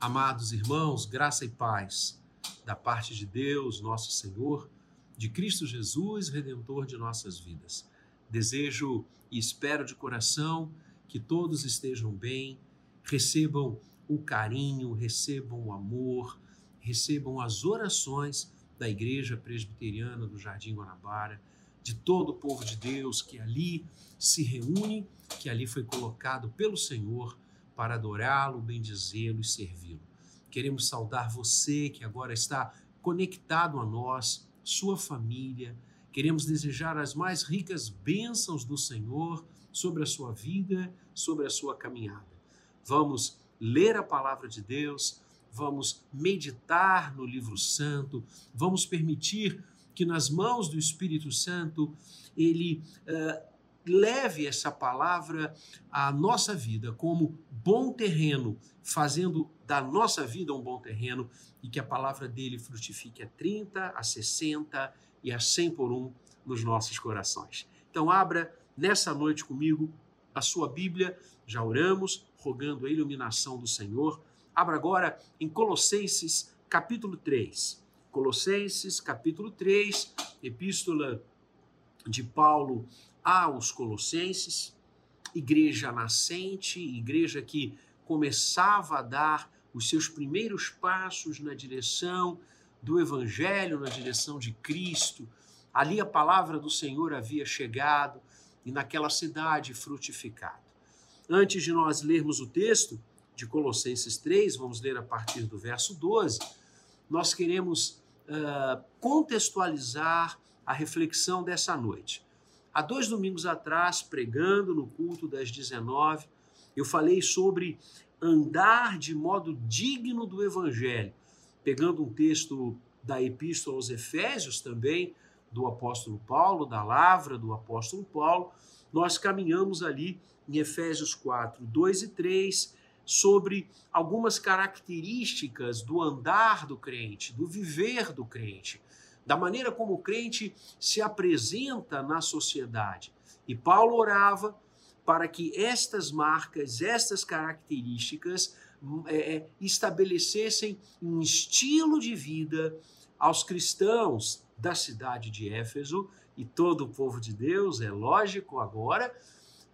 Amados irmãos, graça e paz da parte de Deus, nosso Senhor, de Cristo Jesus, redentor de nossas vidas. Desejo e espero de coração que todos estejam bem, recebam o carinho, recebam o amor, recebam as orações da Igreja Presbiteriana do Jardim Guanabara, de todo o povo de Deus que ali se reúne, que ali foi colocado pelo Senhor para adorá-lo, bendizê-lo e servi-lo. Queremos saudar você que agora está conectado a nós, sua família. Queremos desejar as mais ricas bênçãos do Senhor sobre a sua vida, sobre a sua caminhada. Vamos ler a palavra de Deus, vamos meditar no livro santo, vamos permitir que nas mãos do Espírito Santo ele uh, leve essa palavra à nossa vida como bom terreno, fazendo da nossa vida um bom terreno e que a palavra dele frutifique a 30, a 60 e a 100 por um nos nossos corações. Então, abra nessa noite comigo a sua Bíblia, já oramos, rogando a iluminação do Senhor. Abra agora em Colossenses, capítulo 3. Colossenses, capítulo 3, epístola de Paulo aos Colossenses, igreja nascente, igreja que começava a dar os seus primeiros passos na direção do Evangelho, na direção de Cristo. Ali a palavra do Senhor havia chegado e naquela cidade frutificado. Antes de nós lermos o texto de Colossenses 3, vamos ler a partir do verso 12, nós queremos uh, contextualizar a reflexão dessa noite. Há dois domingos atrás, pregando no culto das 19, eu falei sobre andar de modo digno do Evangelho, pegando um texto da Epístola aos Efésios também, do apóstolo Paulo, da lavra do apóstolo Paulo, nós caminhamos ali em Efésios 4, 2 e 3, sobre algumas características do andar do crente, do viver do crente, da maneira como o crente se apresenta na sociedade. E Paulo orava para que estas marcas, estas características é, é, estabelecessem um estilo de vida aos cristãos da cidade de Éfeso e todo o povo de Deus, é lógico agora,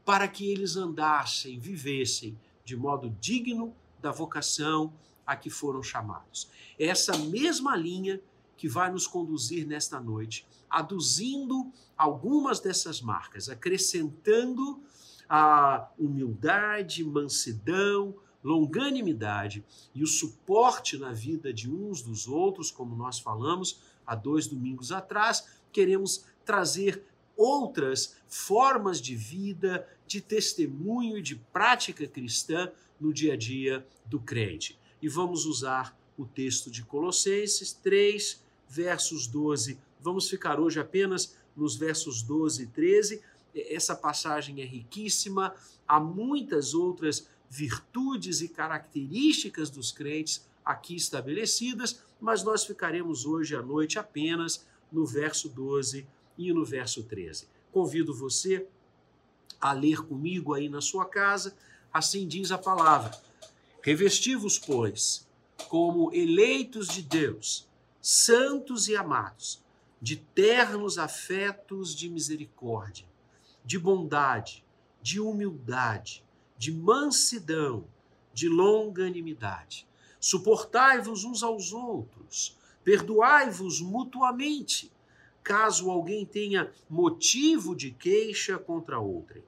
para que eles andassem, vivessem de modo digno da vocação a que foram chamados. Essa mesma linha que vai nos conduzir nesta noite, aduzindo algumas dessas marcas, acrescentando a humildade, mansidão, longanimidade e o suporte na vida de uns dos outros, como nós falamos há dois domingos atrás, queremos trazer outras formas de vida, de testemunho e de prática cristã no dia a dia do crente. E vamos usar o texto de Colossenses 3, versos 12. Vamos ficar hoje apenas nos versos 12 e 13. Essa passagem é riquíssima, há muitas outras virtudes e características dos crentes aqui estabelecidas, mas nós ficaremos hoje à noite apenas no verso 12 e no verso 13. Convido você a ler comigo aí na sua casa, assim diz a palavra: Revesti-vos, pois, como eleitos de Deus, santos e amados, de ternos afetos de misericórdia, de bondade, de humildade, de mansidão, de longanimidade. Suportai-vos uns aos outros, perdoai-vos mutuamente caso alguém tenha motivo de queixa contra outrem.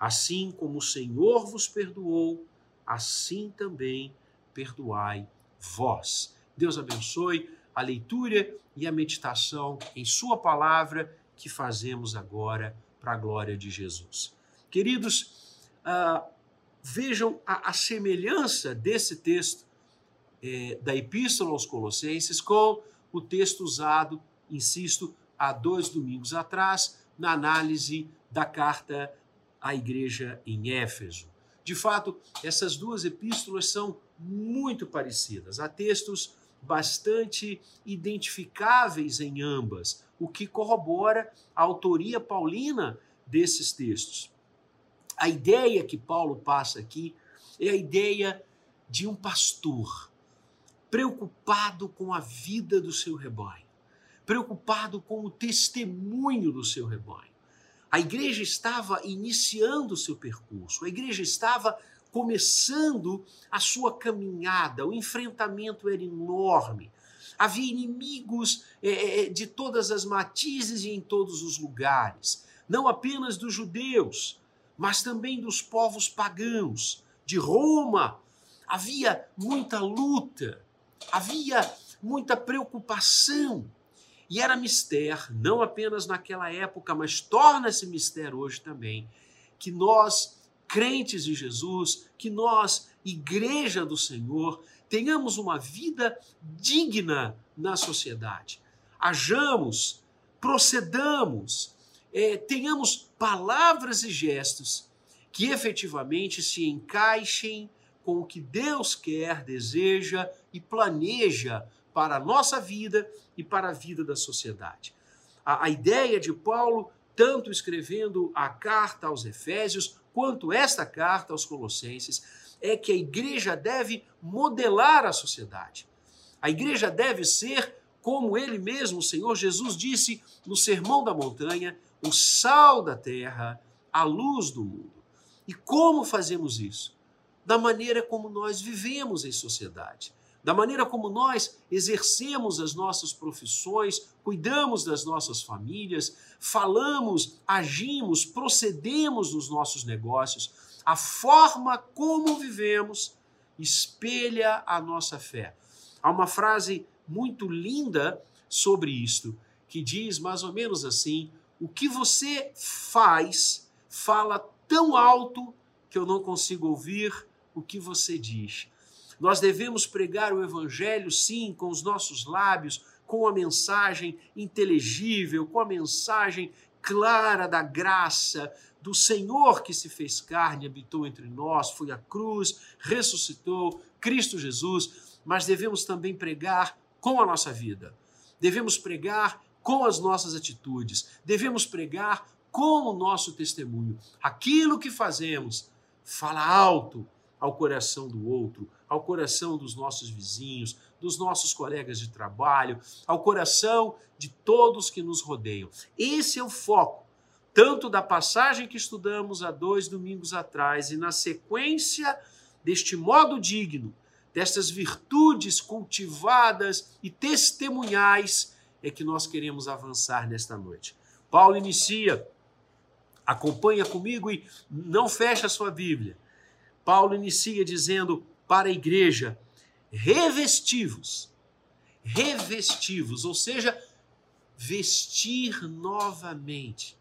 Assim como o Senhor vos perdoou, assim também perdoai vós. Deus abençoe a leitura e a meditação em Sua palavra que fazemos agora para a glória de Jesus. Queridos, uh, vejam a, a, semelhança desse texto eh, da Epístola aos Colossenses com o texto usado, insisto, há dois domingos atrás, na análise da carta à igreja em Éfeso. De fato, essas duas epístolas são muito parecidas. Há textos bastante identificáveis em ambas, o que corrobora a autoria paulina desses textos. A ideia que Paulo passa aqui é a ideia de um pastor, preocupado com a vida do seu rebanho, preocupado com o testemunho do seu rebanho. A igreja estava iniciando o seu percurso, a igreja estava começando a sua caminhada, o enfrentamento era enorme. Havia inimigos é, de todas as matizes e em todos os lugares, não apenas dos judeus, mas também dos povos pagãos, de Roma. Havia muita luta, havia muita preocupação. E era mistério, não apenas naquela época, mas torna-se mistério hoje também, que nós, crentes de Jesus, que nós, igreja do Senhor, tenhamos uma vida digna na sociedade. Hajamos, procedamos, é, tenhamos palavras e gestos que efetivamente se encaixem com o que Deus quer, deseja e planeja para a nossa vida e para a vida da sociedade. A, a ideia de Paulo, tanto escrevendo a carta aos Efésios, quanto esta carta aos Colossenses, é que a igreja deve modelar a sociedade. A igreja deve ser, como ele mesmo, o Senhor Jesus, disse no Sermão da Montanha, o sal da terra, a luz do mundo. E como fazemos isso? Da maneira como nós vivemos em sociedade da maneira como nós exercemos as nossas profissões, cuidamos das nossas famílias, falamos, agimos, procedemos nos nossos negócios, a forma como vivemos espelha a nossa fé. Há uma frase muito linda sobre isto, que diz mais ou menos assim: o que você faz fala tão alto que eu não consigo ouvir o que você diz. Nós devemos pregar o Evangelho, sim, com os nossos lábios, com a mensagem inteligível, com a mensagem clara da graça do Senhor que se fez carne, habitou entre nós, foi à cruz, ressuscitou, Cristo Jesus, mas devemos também pregar com a nossa vida. Devemos pregar com as nossas atitudes, devemos pregar com o nosso testemunho. Aquilo que fazemos fala alto ao coração do outro, ao coração dos nossos vizinhos, dos nossos colegas de trabalho, ao coração de todos que nos rodeiam. Esse é o foco, tanto da passagem que estudamos há dois domingos atrás e na sequência deste modo digno, destas virtudes cultivadas e testemunhais, é que nós queremos avançar nesta noite. Paulo inicia, acompanha comigo e não fecha a sua Bíblia. Paulo inicia dizendo para a igreja: revestivos, revestivos, ou seja, vestir novamente.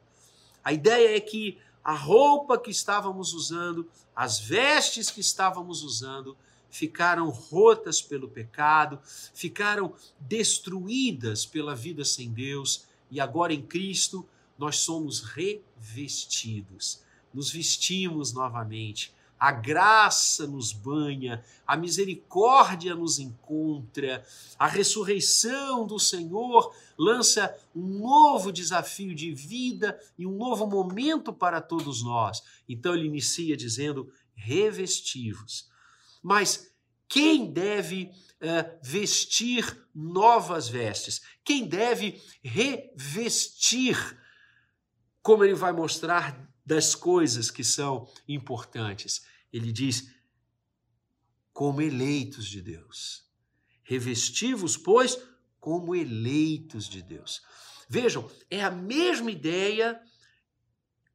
A ideia é que a roupa que estávamos usando, as vestes que estávamos usando, ficaram rotas pelo pecado, ficaram destruídas pela vida sem Deus, e agora em Cristo nós somos revestidos, nos vestimos novamente a graça nos banha, a misericórdia nos encontra, a ressurreição do Senhor lança um novo desafio de vida e um novo momento para todos nós. Então ele inicia dizendo: revestivos. Mas quem deve uh, vestir novas vestes? Quem deve revestir? Como ele vai mostrar das coisas que são importantes. Ele diz: como eleitos de Deus. Revestivos, pois, como eleitos de Deus. Vejam, é a mesma ideia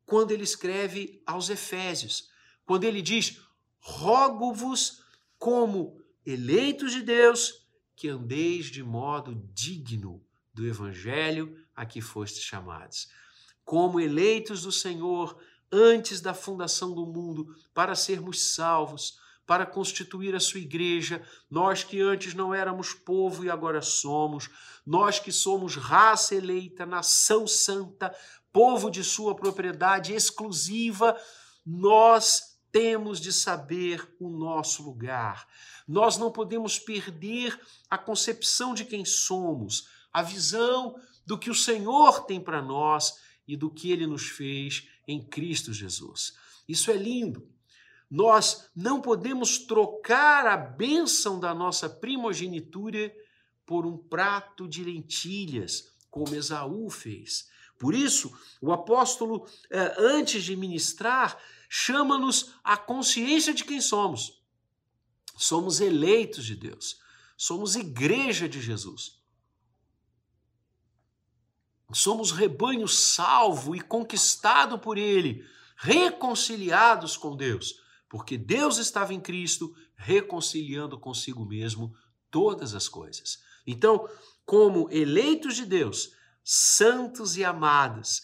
quando ele escreve aos Efésios, quando ele diz: rogo-vos como eleitos de Deus, que andeis de modo digno do evangelho a que fostes chamados como eleitos do Senhor antes da fundação do mundo, para sermos salvos, para constituir a sua igreja, nós que antes não éramos povo e agora somos, nós que somos raça eleita, nação santa, povo de sua propriedade exclusiva, nós temos de saber o nosso lugar. Nós não podemos perder a concepção de quem somos, a visão do que o Senhor tem para nós e do que ele nos fez em Cristo Jesus. Isso é lindo. nós não podemos trocar a bênção da nossa primogenitura por um prato de lentilhas, como Esaú fez. Por isso, o apóstolo, eh, antes de ministrar, chama-nos à consciência de quem somos. Somos eleitos de Deus, somos igreja de Jesus. Somos rebanho salvo e conquistado por Ele, reconciliados com Deus, porque Deus estava em Cristo reconciliando consigo mesmo todas as coisas. Então, como eleitos de Deus, santos e amados,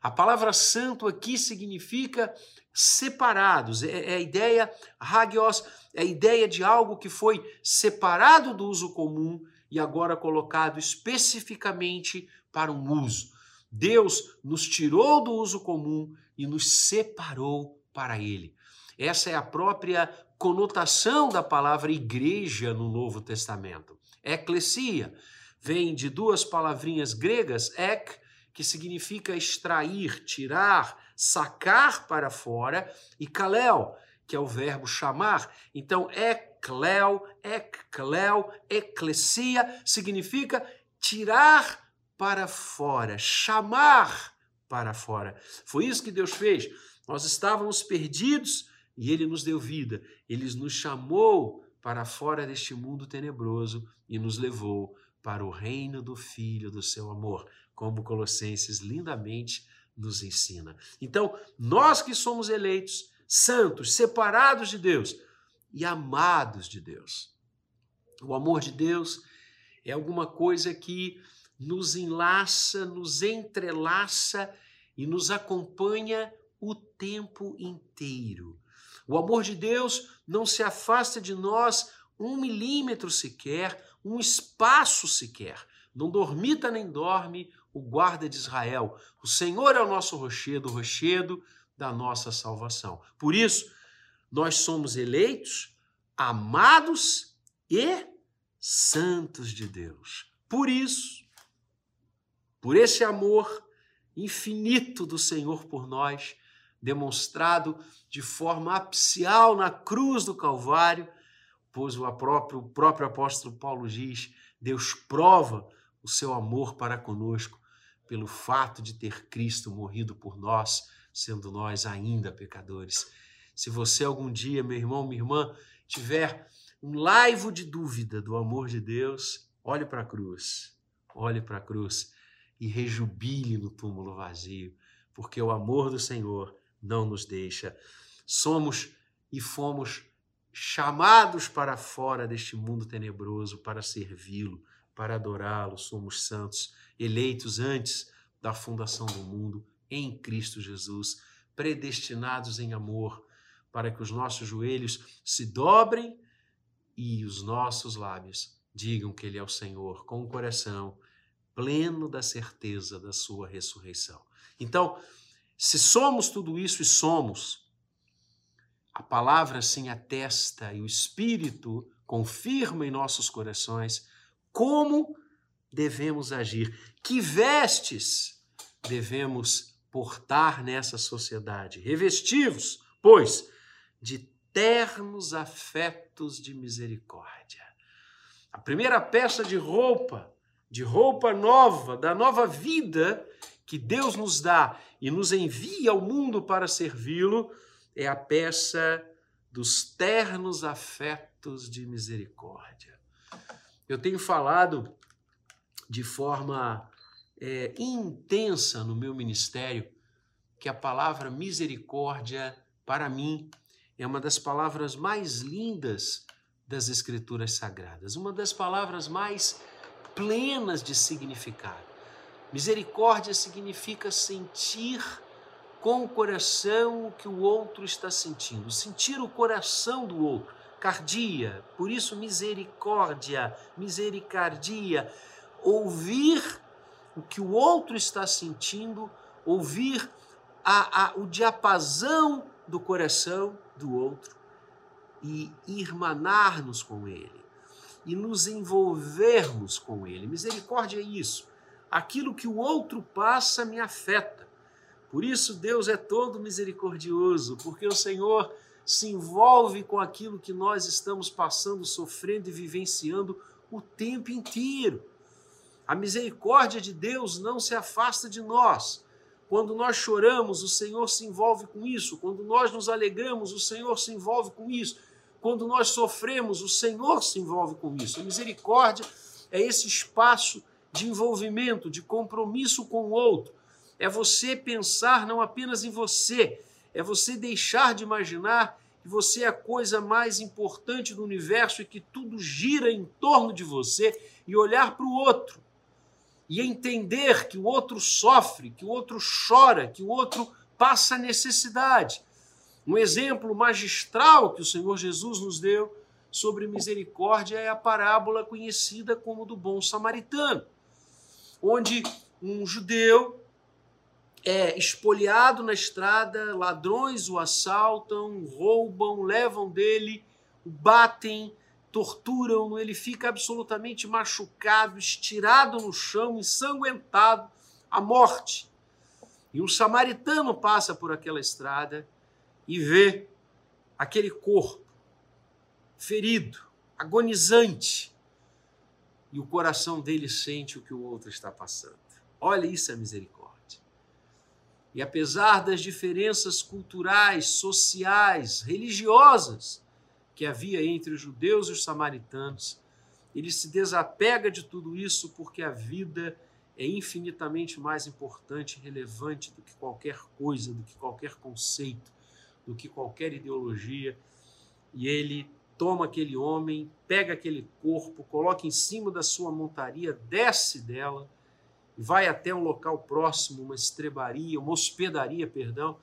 a palavra santo aqui significa separados. É, é, a ideia, hagios, é a ideia de algo que foi separado do uso comum e agora colocado especificamente para um uso. Deus nos tirou do uso comum e nos separou para ele. Essa é a própria conotação da palavra igreja no Novo Testamento. Eclesia vem de duas palavrinhas gregas, ek, que significa extrair, tirar, sacar para fora, e kalel, que é o verbo chamar. Então, ecleo, ecleo, eclesia significa tirar para fora, chamar para fora. Foi isso que Deus fez. Nós estávamos perdidos e ele nos deu vida. Ele nos chamou para fora deste mundo tenebroso e nos levou para o reino do Filho do seu amor, como Colossenses lindamente nos ensina. Então, nós que somos eleitos, santos, separados de Deus e amados de Deus. O amor de Deus é alguma coisa que nos enlaça, nos entrelaça e nos acompanha o tempo inteiro. O amor de Deus não se afasta de nós um milímetro sequer, um espaço sequer. Não dormita nem dorme o guarda de Israel. O Senhor é o nosso rochedo, o rochedo da nossa salvação. Por isso, nós somos eleitos, amados e santos de Deus. Por isso, por esse amor infinito do Senhor por nós, demonstrado de forma apicial na cruz do Calvário, pois o próprio, o próprio apóstolo Paulo diz: Deus prova o seu amor para conosco pelo fato de ter Cristo morrido por nós, sendo nós ainda pecadores. Se você algum dia, meu irmão, minha irmã, tiver um laivo de dúvida do amor de Deus, olhe para a cruz. Olhe para a cruz e rejubile no túmulo vazio, porque o amor do Senhor não nos deixa. Somos e fomos chamados para fora deste mundo tenebroso para servi-lo, para adorá-lo. Somos santos, eleitos antes da fundação do mundo em Cristo Jesus, predestinados em amor, para que os nossos joelhos se dobrem e os nossos lábios digam que Ele é o Senhor com o coração pleno da certeza da sua ressurreição. Então, se somos tudo isso e somos, a palavra assim atesta e o Espírito confirma em nossos corações como devemos agir, que vestes devemos portar nessa sociedade. Revestivos, pois, de ternos afetos de misericórdia. A primeira peça de roupa de roupa nova, da nova vida que Deus nos dá e nos envia ao mundo para servi-lo, é a peça dos ternos afetos de misericórdia. Eu tenho falado de forma é, intensa no meu ministério que a palavra misericórdia, para mim, é uma das palavras mais lindas das Escrituras Sagradas, uma das palavras mais plenas de significado. Misericórdia significa sentir com o coração o que o outro está sentindo, sentir o coração do outro. Cardia, por isso misericórdia, misericardia, ouvir o que o outro está sentindo, ouvir a, a, o diapasão do coração do outro e irmanar-nos com ele e nos envolvermos com Ele. Misericórdia é isso. Aquilo que o outro passa me afeta. Por isso Deus é todo misericordioso, porque o Senhor se envolve com aquilo que nós estamos passando, sofrendo e vivenciando o tempo inteiro. A misericórdia de Deus não se afasta de nós. Quando nós choramos, o Senhor se envolve com isso. Quando nós nos alegramos, o Senhor se envolve com isso. Quando nós sofremos, o Senhor se envolve com isso. A misericórdia é esse espaço de envolvimento, de compromisso com o outro. É você pensar não apenas em você, é você deixar de imaginar que você é a coisa mais importante do universo e que tudo gira em torno de você e olhar para o outro e entender que o outro sofre, que o outro chora, que o outro passa necessidade. Um exemplo magistral que o Senhor Jesus nos deu sobre misericórdia é a parábola conhecida como do bom samaritano, onde um judeu é espoliado na estrada, ladrões o assaltam, roubam, levam dele, o batem, torturam, ele fica absolutamente machucado, estirado no chão, ensanguentado, à morte. E um samaritano passa por aquela estrada e vê aquele corpo ferido, agonizante, e o coração dele sente o que o outro está passando. Olha isso é misericórdia. E apesar das diferenças culturais, sociais, religiosas que havia entre os judeus e os samaritanos, ele se desapega de tudo isso porque a vida é infinitamente mais importante e relevante do que qualquer coisa, do que qualquer conceito, do que qualquer ideologia. E ele toma aquele homem, pega aquele corpo, coloca em cima da sua montaria, desce dela vai até um local próximo, uma estrebaria, uma hospedaria, perdão,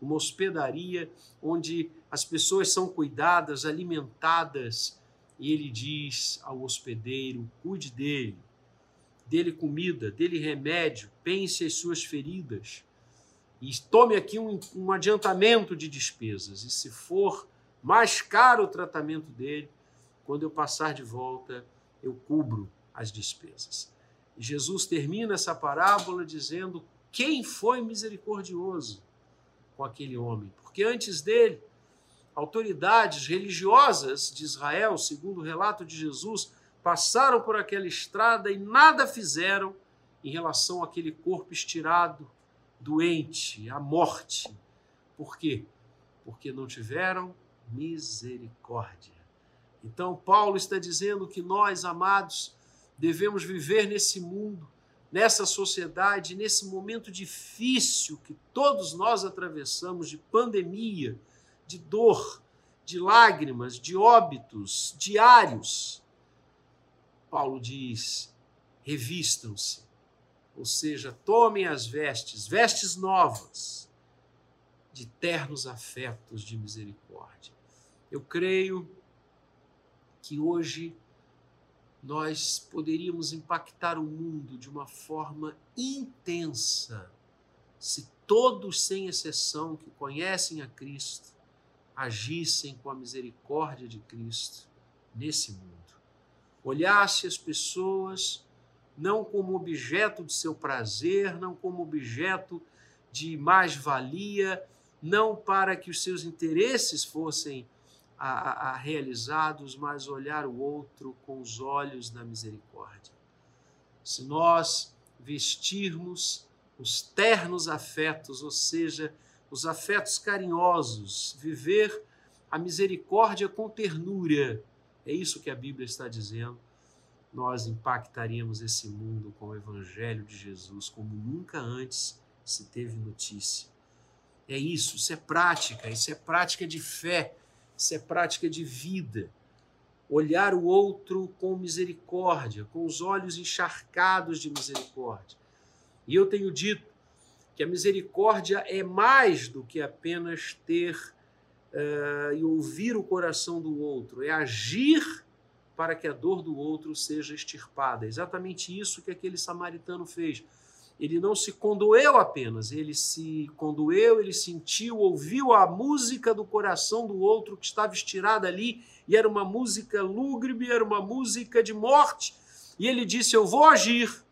uma hospedaria onde as pessoas são cuidadas, alimentadas, e ele diz ao hospedeiro: cuide dele, dele comida, dele remédio, pense as suas feridas e tome aqui um, um adiantamento de despesas. E se for mais caro o tratamento dele, quando eu passar de volta, eu cubro as despesas. Jesus termina essa parábola dizendo quem foi misericordioso com aquele homem, porque antes dele, autoridades religiosas de Israel, segundo o relato de Jesus, passaram por aquela estrada e nada fizeram em relação àquele corpo estirado, doente, à morte. Por quê? Porque não tiveram misericórdia. Então, Paulo está dizendo que nós, amados, devemos viver nesse mundo, nessa sociedade, nesse momento difícil que todos nós atravessamos de pandemia, de dor, de lágrimas, de óbitos diários. Paulo diz: revistam-se, ou seja, tomem as vestes, vestes novas, de ternos afetos de misericórdia. Eu creio que hoje nós poderíamos impactar o mundo de uma forma intensa se todos, sem exceção, que conhecem a Cristo, agissem com a misericórdia de Cristo nesse mundo. Olhasse as pessoas não como objeto de seu prazer, não como objeto de mais-valia, não para que os seus interesses fossem a, a, realizados, mas olhar o outro com os olhos da misericórdia. Se nós vestirmos os ternos afetos, ou seja, os afetos carinhosos, viver a misericórdia com ternura, é isso que a Bíblia está dizendo. Nós impactaríamos esse mundo com o Evangelho de Jesus como nunca antes se teve notícia. É isso, isso é prática, isso é prática de fé isso é prática de vida. Olhar o outro com misericórdia, com os olhos encharcados de misericórdia. E eu tenho dito que a misericórdia é mais do que apenas ter uh, e ouvir o coração do outro, é agir para que a dor do outro seja extirpada. Exatamente isso que aquele samaritano fez. Ele não se condoeu apenas, ele se condoeu, ele sentiu, ouviu a música do coração do outro que estava estirada ali, e era uma música lúgubre, era uma música de morte, e ele disse: Eu vou agir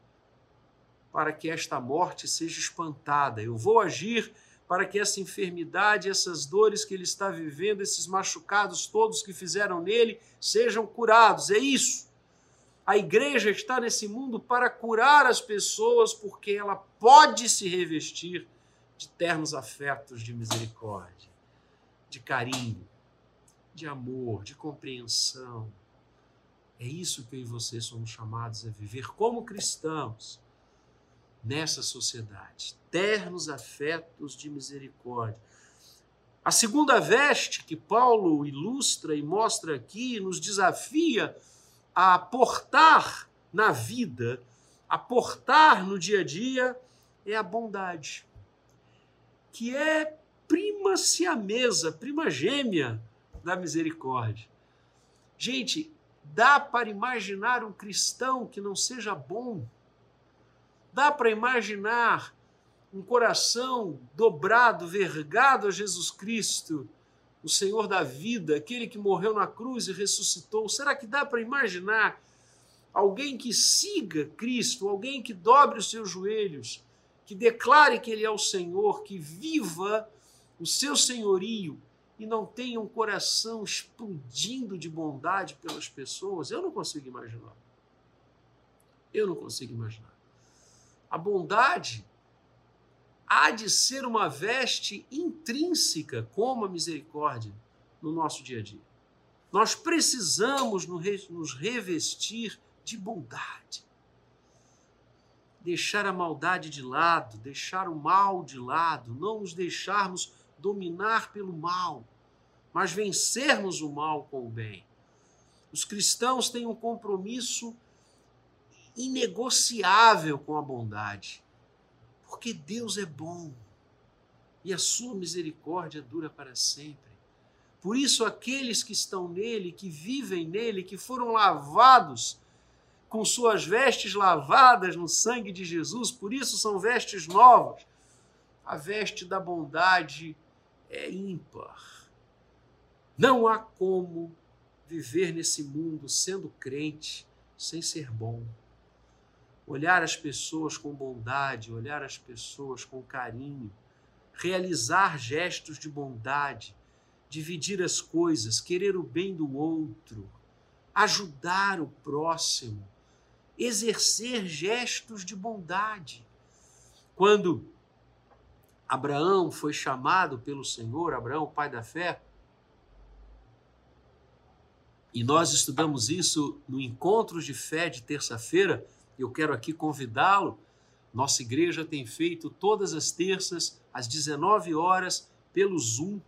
para que esta morte seja espantada, eu vou agir para que essa enfermidade, essas dores que ele está vivendo, esses machucados todos que fizeram nele, sejam curados. É isso. A igreja está nesse mundo para curar as pessoas, porque ela pode se revestir de ternos afetos de misericórdia, de carinho, de amor, de compreensão. É isso que eu e você somos chamados a viver como cristãos nessa sociedade. Ternos afetos de misericórdia. A segunda veste que Paulo ilustra e mostra aqui nos desafia a portar na vida, a portar no dia a dia, é a bondade, que é prima siamesa, prima gêmea da misericórdia. Gente, dá para imaginar um cristão que não seja bom? Dá para imaginar um coração dobrado, vergado a Jesus Cristo, o Senhor da vida, aquele que morreu na cruz e ressuscitou? Será que dá para imaginar alguém que siga Cristo, alguém que dobre os seus joelhos, que declare que Ele é o Senhor, que viva o seu senhorio e não tenha um coração explodindo de bondade pelas pessoas? Eu não consigo imaginar. Eu não consigo imaginar. A bondade há de ser uma veste intrínseca, como a misericórdia, no nosso dia a dia. Nós precisamos nos revestir de bondade. Deixar a maldade de lado, deixar o mal de lado, não nos deixarmos dominar pelo mal, mas vencermos o mal com o bem. Os cristãos têm um compromisso inegociável com a bondade. Porque Deus é bom e a sua misericórdia dura para sempre. Por isso, aqueles que estão nele, que vivem nele, que foram lavados com suas vestes lavadas no sangue de Jesus, por isso são vestes novas. A veste da bondade é ímpar. Não há como viver nesse mundo sendo crente sem ser bom olhar as pessoas com bondade, olhar as pessoas com carinho, realizar gestos de bondade, dividir as coisas, querer o bem do outro, ajudar o próximo, exercer gestos de bondade. Quando Abraão foi chamado pelo Senhor, Abraão, pai da fé, e nós estudamos isso no Encontros de Fé de terça-feira, eu quero aqui convidá-lo. Nossa igreja tem feito todas as terças, às 19 horas, pelo Zoom.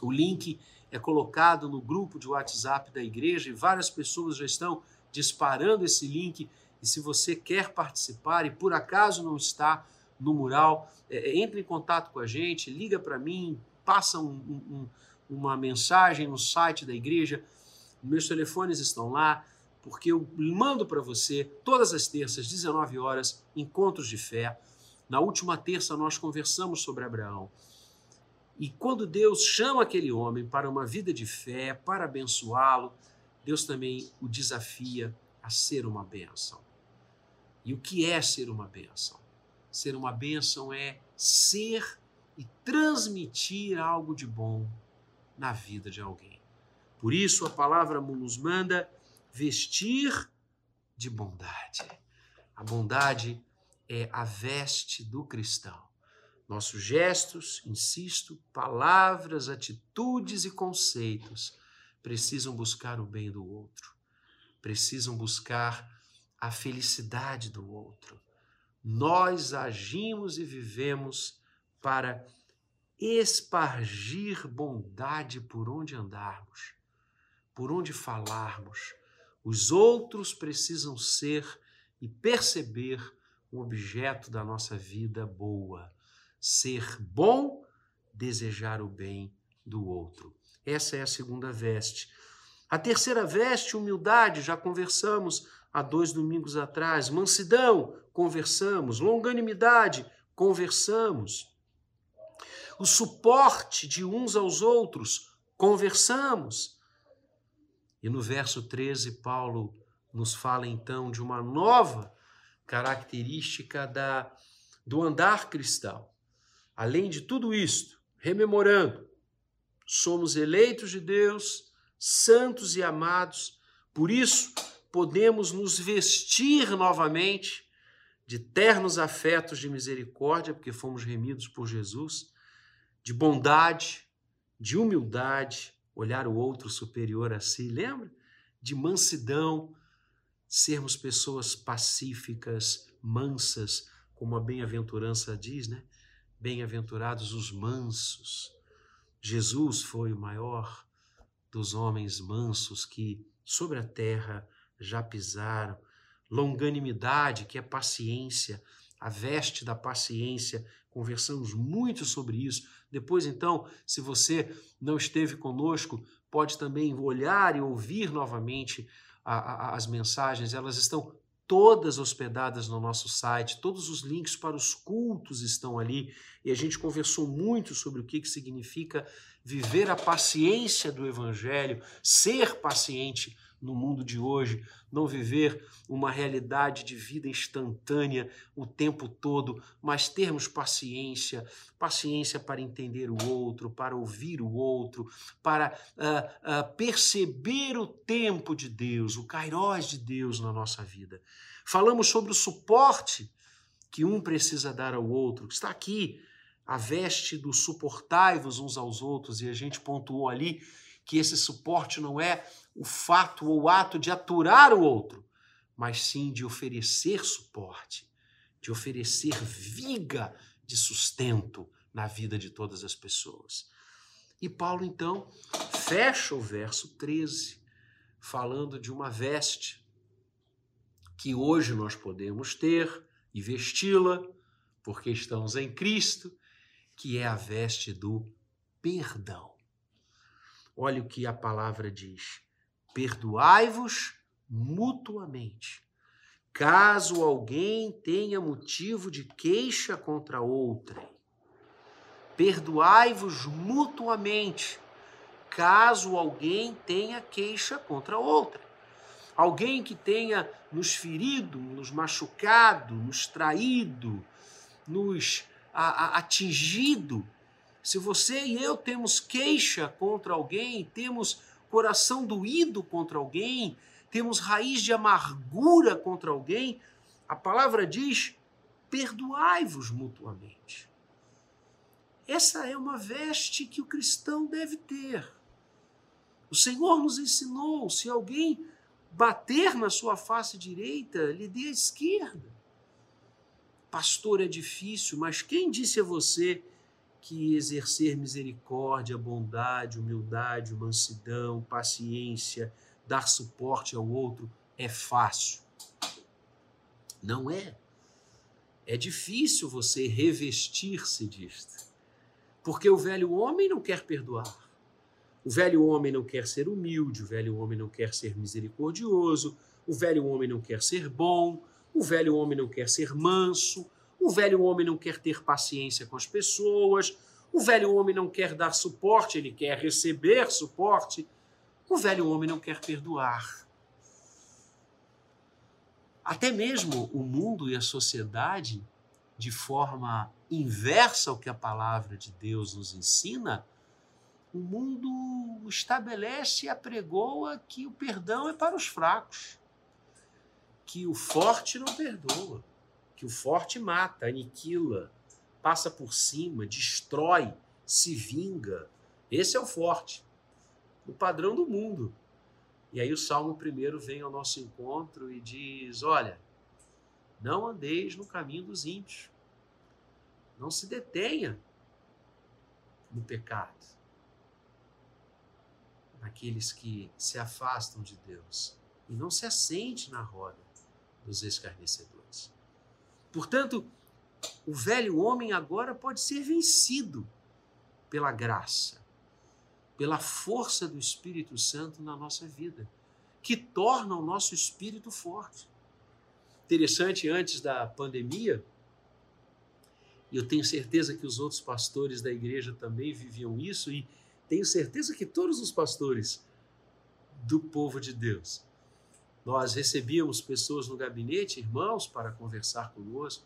O link é colocado no grupo de WhatsApp da igreja e várias pessoas já estão disparando esse link. E se você quer participar e por acaso não está no mural, é, é entre em contato com a gente, liga para mim, passa um, um, uma mensagem no site da igreja. Meus telefones estão lá porque eu mando para você todas as terças, 19 horas, encontros de fé. Na última terça nós conversamos sobre Abraão. E quando Deus chama aquele homem para uma vida de fé, para abençoá-lo, Deus também o desafia a ser uma bênção. E o que é ser uma bênção? Ser uma bênção é ser e transmitir algo de bom na vida de alguém. Por isso a palavra nos manda vestir de bondade. A bondade é a veste do cristão. Nossos gestos, insisto, palavras, atitudes e conceitos precisam buscar o bem do outro, precisam buscar a felicidade do outro. Nós agimos e vivemos para espargir bondade por onde andarmos, por onde falarmos, os outros precisam ser e perceber o objeto da nossa vida boa. Ser bom, desejar o bem do outro. Essa é a segunda veste. A terceira veste, humildade, já conversamos há dois domingos atrás. Mansidão, conversamos. Longanimidade, conversamos. O suporte de uns aos outros, conversamos. E no verso 13, Paulo nos fala então de uma nova característica da, do andar cristão. além de tudo isto, rememorando, somos eleitos de Deus, santos e amados, por isso podemos nos vestir novamente de ternos afetos de misericórdia, porque fomos remidos por Jesus, de bondade, de humildade, olhar o outro superior a si, lembra? De mansidão, sermos pessoas pacíficas, mansas, como a bem-aventurança diz, né? Bem-aventurados os mansos. Jesus foi o maior dos homens mansos que sobre a terra já pisaram. Longanimidade, que é paciência, a veste da paciência, conversamos muito sobre isso. Depois, então, se você não esteve conosco, pode também olhar e ouvir novamente a, a, as mensagens, elas estão todas hospedadas no nosso site, todos os links para os cultos estão ali, e a gente conversou muito sobre o que, que significa viver a paciência do Evangelho, ser paciente no mundo de hoje, não viver uma realidade de vida instantânea o tempo todo, mas termos paciência, paciência para entender o outro, para ouvir o outro, para uh, uh, perceber o tempo de Deus, o kairós de Deus na nossa vida. Falamos sobre o suporte que um precisa dar ao outro, que está aqui, a veste do suportai-vos uns aos outros, e a gente pontuou ali que esse suporte não é o fato ou o ato de aturar o outro, mas sim de oferecer suporte, de oferecer viga de sustento na vida de todas as pessoas. E Paulo então fecha o verso 13, falando de uma veste que hoje nós podemos ter e vesti-la, porque estamos em Cristo, que é a veste do perdão. Olha o que a palavra diz: perdoai-vos mutuamente. Caso alguém tenha motivo de queixa contra outrem, perdoai-vos mutuamente. Caso alguém tenha queixa contra outrem, alguém que tenha nos ferido, nos machucado, nos traído, nos a, a, atingido, se você e eu temos queixa contra alguém, temos coração doído contra alguém, temos raiz de amargura contra alguém, a palavra diz: perdoai-vos mutuamente. Essa é uma veste que o cristão deve ter. O Senhor nos ensinou: se alguém bater na sua face direita, lhe dê a esquerda. Pastor, é difícil, mas quem disse a você que exercer misericórdia, bondade, humildade, mansidão, paciência, dar suporte ao outro é fácil? Não é. É difícil você revestir-se disto. Porque o velho homem não quer perdoar. O velho homem não quer ser humilde, o velho homem não quer ser misericordioso, o velho homem não quer ser bom, o velho homem não quer ser manso, o velho homem não quer ter paciência com as pessoas, o velho homem não quer dar suporte, ele quer receber suporte. O velho homem não quer perdoar. Até mesmo o mundo e a sociedade, de forma inversa ao que a palavra de Deus nos ensina, o mundo estabelece e apregoa que o perdão é para os fracos que o forte não perdoa, que o forte mata, aniquila, passa por cima, destrói, se vinga. Esse é o forte, o padrão do mundo. E aí o Salmo primeiro vem ao nosso encontro e diz: Olha, não andeis no caminho dos ímpios, não se detenha no pecado, naqueles que se afastam de Deus, e não se assente na roda dos escarnecedores. Portanto, o velho homem agora pode ser vencido pela graça, pela força do Espírito Santo na nossa vida, que torna o nosso espírito forte. Interessante, antes da pandemia, e eu tenho certeza que os outros pastores da igreja também viviam isso, e tenho certeza que todos os pastores do povo de Deus nós recebíamos pessoas no gabinete, irmãos, para conversar conosco.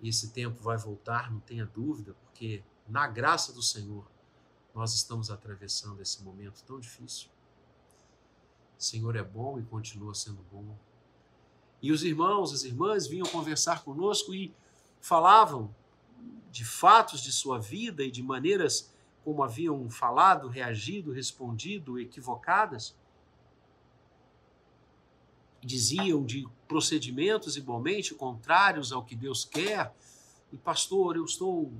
E esse tempo vai voltar, não tenha dúvida, porque na graça do Senhor nós estamos atravessando esse momento tão difícil. O Senhor é bom e continua sendo bom. E os irmãos, as irmãs vinham conversar conosco e falavam de fatos de sua vida e de maneiras como haviam falado, reagido, respondido, equivocadas. Diziam de procedimentos igualmente contrários ao que Deus quer. E, pastor, eu estou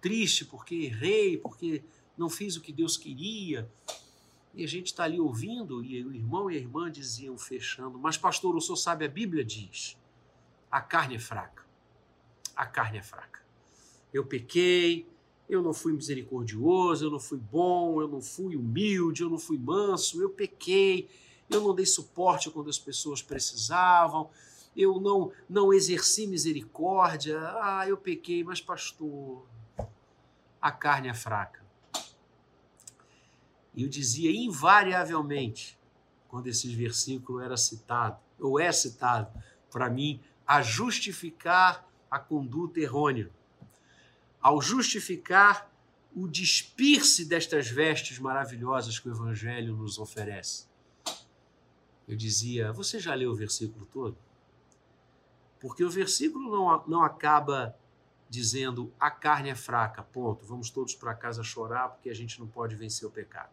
triste porque errei, porque não fiz o que Deus queria. E a gente está ali ouvindo, e o irmão e a irmã diziam, fechando: Mas, pastor, o senhor sabe, a Bíblia diz: a carne é fraca. A carne é fraca. Eu pequei, eu não fui misericordioso, eu não fui bom, eu não fui humilde, eu não fui manso, eu pequei, eu não dei suporte quando as pessoas precisavam, eu não, não exerci misericórdia. Ah, eu pequei, mas, pastor, a carne é fraca. E eu dizia invariavelmente, quando esse versículo era citado, ou é citado, para mim, a justificar a conduta errônea. Ao justificar o despir-se destas vestes maravilhosas que o Evangelho nos oferece. Eu dizia, você já leu o versículo todo? Porque o versículo não, não acaba dizendo a carne é fraca, ponto, vamos todos para casa chorar porque a gente não pode vencer o pecado.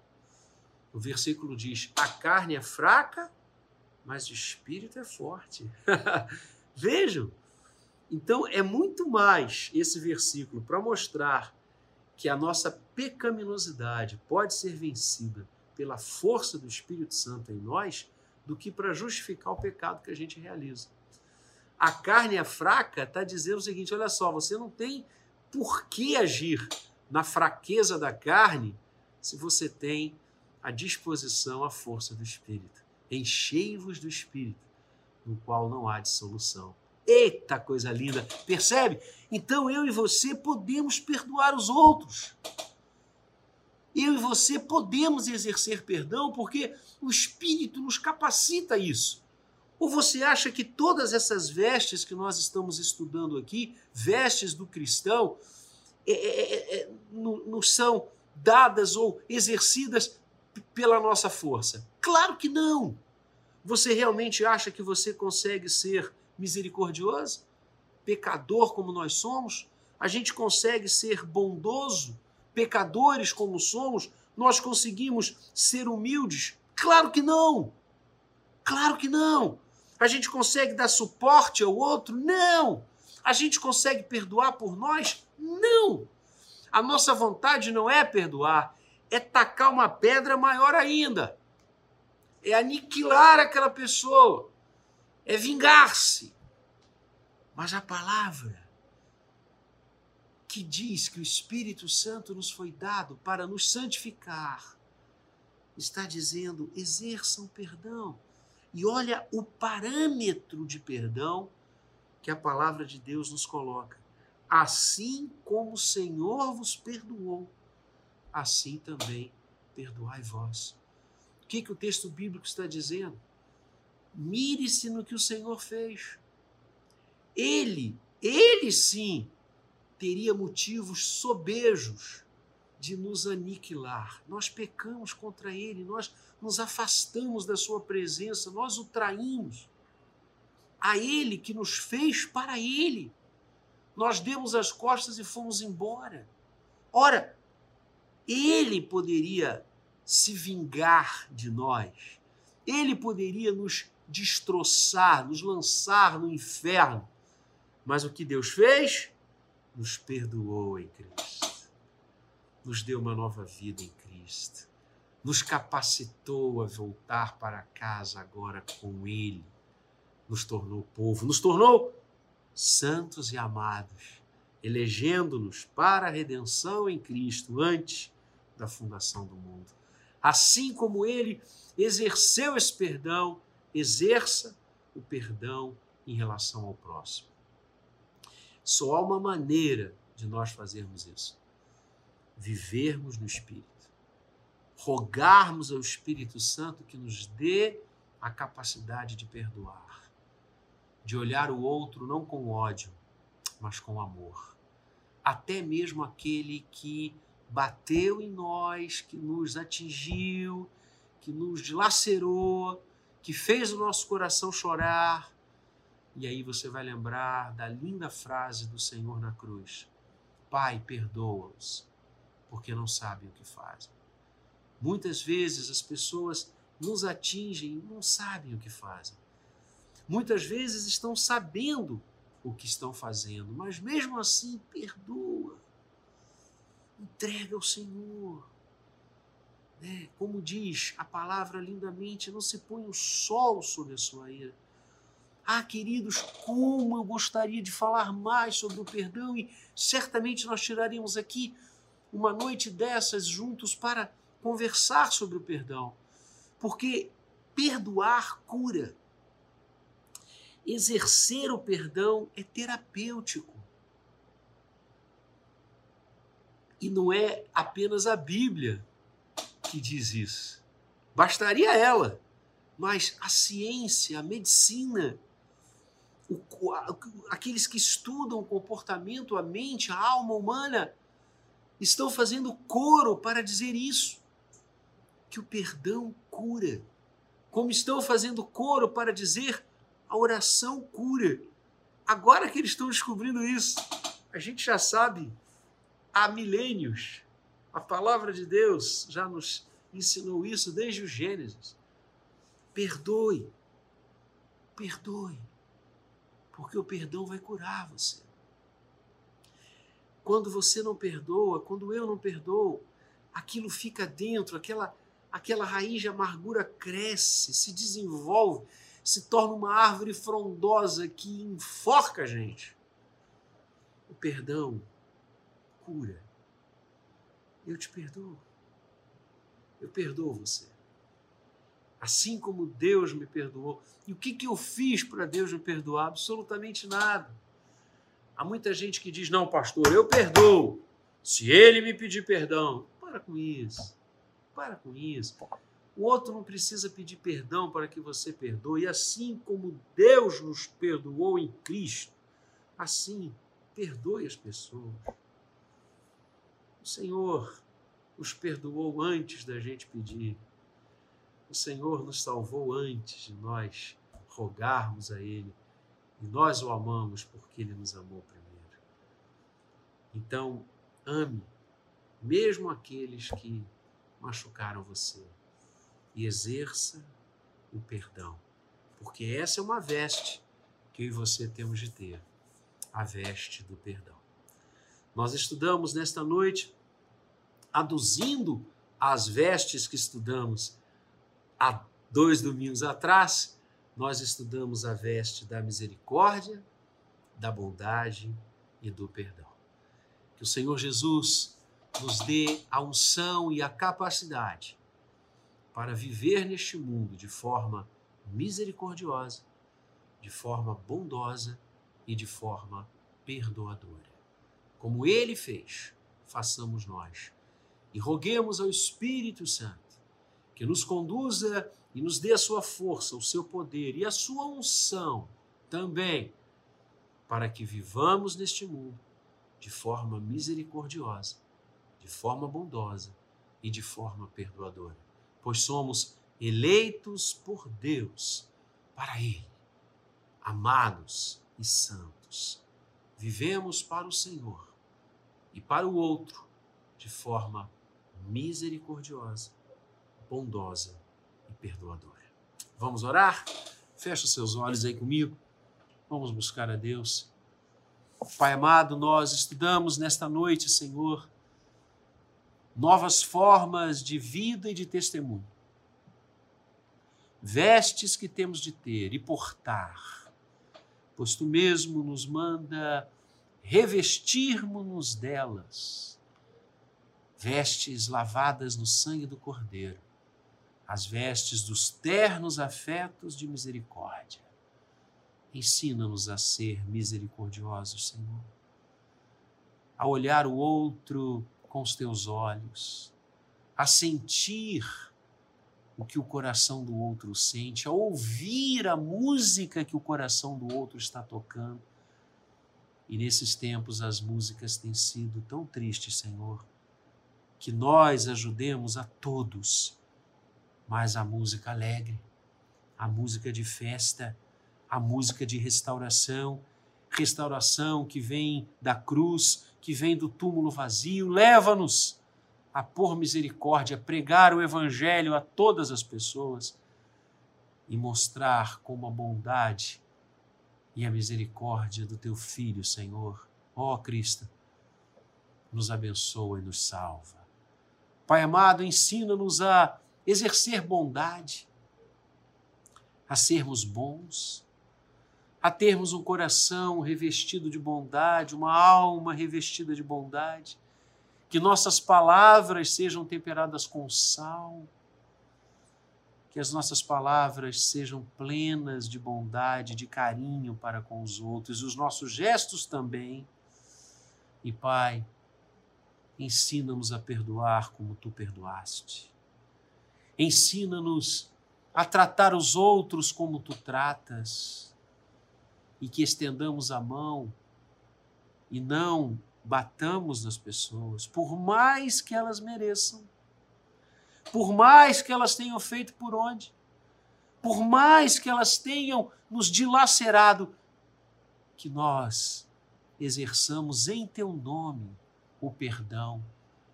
O versículo diz: a carne é fraca, mas o espírito é forte. Vejam. Então é muito mais esse versículo para mostrar que a nossa pecaminosidade pode ser vencida pela força do Espírito Santo em nós do que para justificar o pecado que a gente realiza. A carne é fraca está dizendo o seguinte: olha só, você não tem por que agir na fraqueza da carne se você tem à disposição a força do Espírito. Enchei-vos do Espírito, no qual não há dissolução. Eita coisa linda! Percebe? Então eu e você podemos perdoar os outros. Eu e você podemos exercer perdão porque o Espírito nos capacita a isso. Ou você acha que todas essas vestes que nós estamos estudando aqui, vestes do cristão, é, é, é, é não, não são dadas ou exercidas pela nossa força? Claro que não. Você realmente acha que você consegue ser misericordioso? Pecador como nós somos? A gente consegue ser bondoso? Pecadores como somos? Nós conseguimos ser humildes? Claro que não. Claro que não. A gente consegue dar suporte ao outro? Não. A gente consegue perdoar por nós? Não. A nossa vontade não é perdoar, é tacar uma pedra maior ainda. É aniquilar aquela pessoa. É vingar-se. Mas a palavra que diz que o Espírito Santo nos foi dado para nos santificar, está dizendo: exerçam perdão. E olha o parâmetro de perdão que a palavra de Deus nos coloca. Assim como o Senhor vos perdoou, assim também perdoai vós. O que, que o texto bíblico está dizendo? Mire-se no que o Senhor fez. Ele, ele sim, teria motivos sobejos de nos aniquilar. Nós pecamos contra ele, nós nos afastamos da sua presença, nós o traímos. A ele que nos fez para ele. Nós demos as costas e fomos embora. Ora, ele poderia se vingar de nós. Ele poderia nos destroçar, nos lançar no inferno. Mas o que Deus fez? Nos perdoou em Cristo. Nos deu uma nova vida em Cristo. Nos capacitou a voltar para casa agora com Ele. Nos tornou povo, nos tornou santos e amados, elegendo-nos para a redenção em Cristo antes da fundação do mundo. Assim como ele exerceu esse perdão, exerça o perdão em relação ao próximo. Só há uma maneira de nós fazermos isso: vivermos no Espírito, rogarmos ao Espírito Santo que nos dê a capacidade de perdoar, de olhar o outro não com ódio, mas com amor. Até mesmo aquele que bateu em nós, que nos atingiu, que nos dilacerou, que fez o nosso coração chorar. E aí você vai lembrar da linda frase do Senhor na cruz: Pai, perdoa-os, porque não sabem o que fazem. Muitas vezes as pessoas nos atingem e não sabem o que fazem. Muitas vezes estão sabendo o que estão fazendo, mas mesmo assim perdoa. Entrega ao Senhor. Né? Como diz a palavra lindamente, não se põe o sol sobre a sua ira. Ah, queridos, como eu gostaria de falar mais sobre o perdão e certamente nós tiraríamos aqui uma noite dessas juntos para conversar sobre o perdão. Porque perdoar cura. Exercer o perdão é terapêutico. E não é apenas a Bíblia que diz isso. Bastaria ela. Mas a ciência, a medicina, o, aqueles que estudam o comportamento, a mente, a alma humana, estão fazendo coro para dizer isso. Que o perdão cura. Como estão fazendo coro para dizer a oração cura. Agora que eles estão descobrindo isso, a gente já sabe há milênios. A palavra de Deus já nos ensinou isso desde o Gênesis. Perdoe. Perdoe. Porque o perdão vai curar você. Quando você não perdoa, quando eu não perdoo, aquilo fica dentro, aquela, aquela raiz de amargura cresce, se desenvolve, se torna uma árvore frondosa que enforca a gente. O perdão cura. Eu te perdoo. Eu perdoo você. Assim como Deus me perdoou. E o que, que eu fiz para Deus me perdoar? Absolutamente nada. Há muita gente que diz: não, pastor, eu perdoo. Se ele me pedir perdão. Para com isso. Para com isso. O outro não precisa pedir perdão para que você perdoe. E assim como Deus nos perdoou em Cristo, assim, perdoe as pessoas. O Senhor nos perdoou antes da gente pedir. O Senhor nos salvou antes de nós rogarmos a Ele e nós o amamos porque ele nos amou primeiro. Então, ame mesmo aqueles que machucaram você e exerça o perdão, porque essa é uma veste que eu e você temos de ter, a veste do perdão. Nós estudamos nesta noite, aduzindo as vestes que estudamos há dois domingos atrás, nós estudamos a veste da misericórdia, da bondade e do perdão. Que o Senhor Jesus nos dê a unção e a capacidade para viver neste mundo de forma misericordiosa, de forma bondosa e de forma perdoadora. Como ele fez, façamos nós. E roguemos ao Espírito Santo que nos conduza e nos dê a sua força, o seu poder e a sua unção também, para que vivamos neste mundo de forma misericordiosa, de forma bondosa e de forma perdoadora, pois somos eleitos por Deus para Ele, amados e santos. Vivemos para o Senhor e para o outro de forma misericordiosa, bondosa perdoadora. Vamos orar? Fecha seus olhos aí comigo. Vamos buscar a Deus. Pai amado, nós estudamos nesta noite, Senhor, novas formas de vida e de testemunho. Vestes que temos de ter e portar, pois tu mesmo nos manda revestirmos-nos delas. Vestes lavadas no sangue do Cordeiro as vestes dos ternos afetos de misericórdia. Ensina-nos a ser misericordiosos, Senhor, a olhar o outro com os teus olhos, a sentir o que o coração do outro sente, a ouvir a música que o coração do outro está tocando, E nesses tempos as músicas têm sido tão tristes, Senhor, que nós ajudemos a todos, mas a música alegre, a música de festa, a música de restauração, restauração que vem da cruz, que vem do túmulo vazio, leva-nos a por misericórdia, pregar o evangelho a todas as pessoas e mostrar como a bondade e a misericórdia do teu filho, Senhor, ó Cristo, nos abençoa e nos salva. Pai amado, ensina-nos a exercer bondade, a sermos bons, a termos um coração revestido de bondade, uma alma revestida de bondade, que nossas palavras sejam temperadas com sal, que as nossas palavras sejam plenas de bondade, de carinho para com os outros, os nossos gestos também. E Pai, ensina-nos a perdoar como tu perdoaste. Ensina-nos a tratar os outros como tu tratas e que estendamos a mão e não batamos nas pessoas, por mais que elas mereçam, por mais que elas tenham feito por onde, por mais que elas tenham nos dilacerado, que nós exerçamos em teu nome o perdão,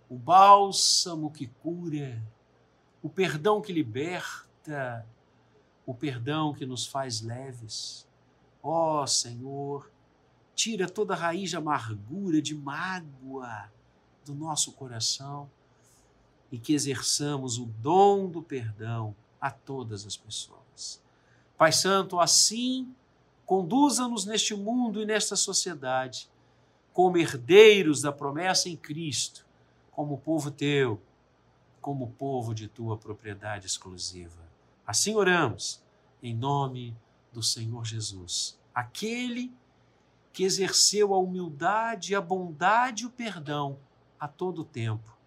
o bálsamo que cura, o perdão que liberta, o perdão que nos faz leves. Ó oh, Senhor, tira toda raiz de amargura, de mágoa do nosso coração e que exerçamos o dom do perdão a todas as pessoas. Pai Santo, assim, conduza-nos neste mundo e nesta sociedade como herdeiros da promessa em Cristo, como povo teu, como povo de tua propriedade exclusiva. Assim oramos, em nome do Senhor Jesus, aquele que exerceu a humildade, a bondade e o perdão a todo tempo.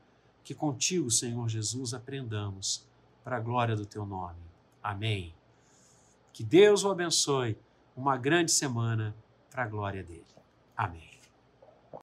Que contigo, Senhor Jesus, aprendamos para a glória do teu nome. Amém. Que Deus o abençoe. Uma grande semana para a glória dele. Amém.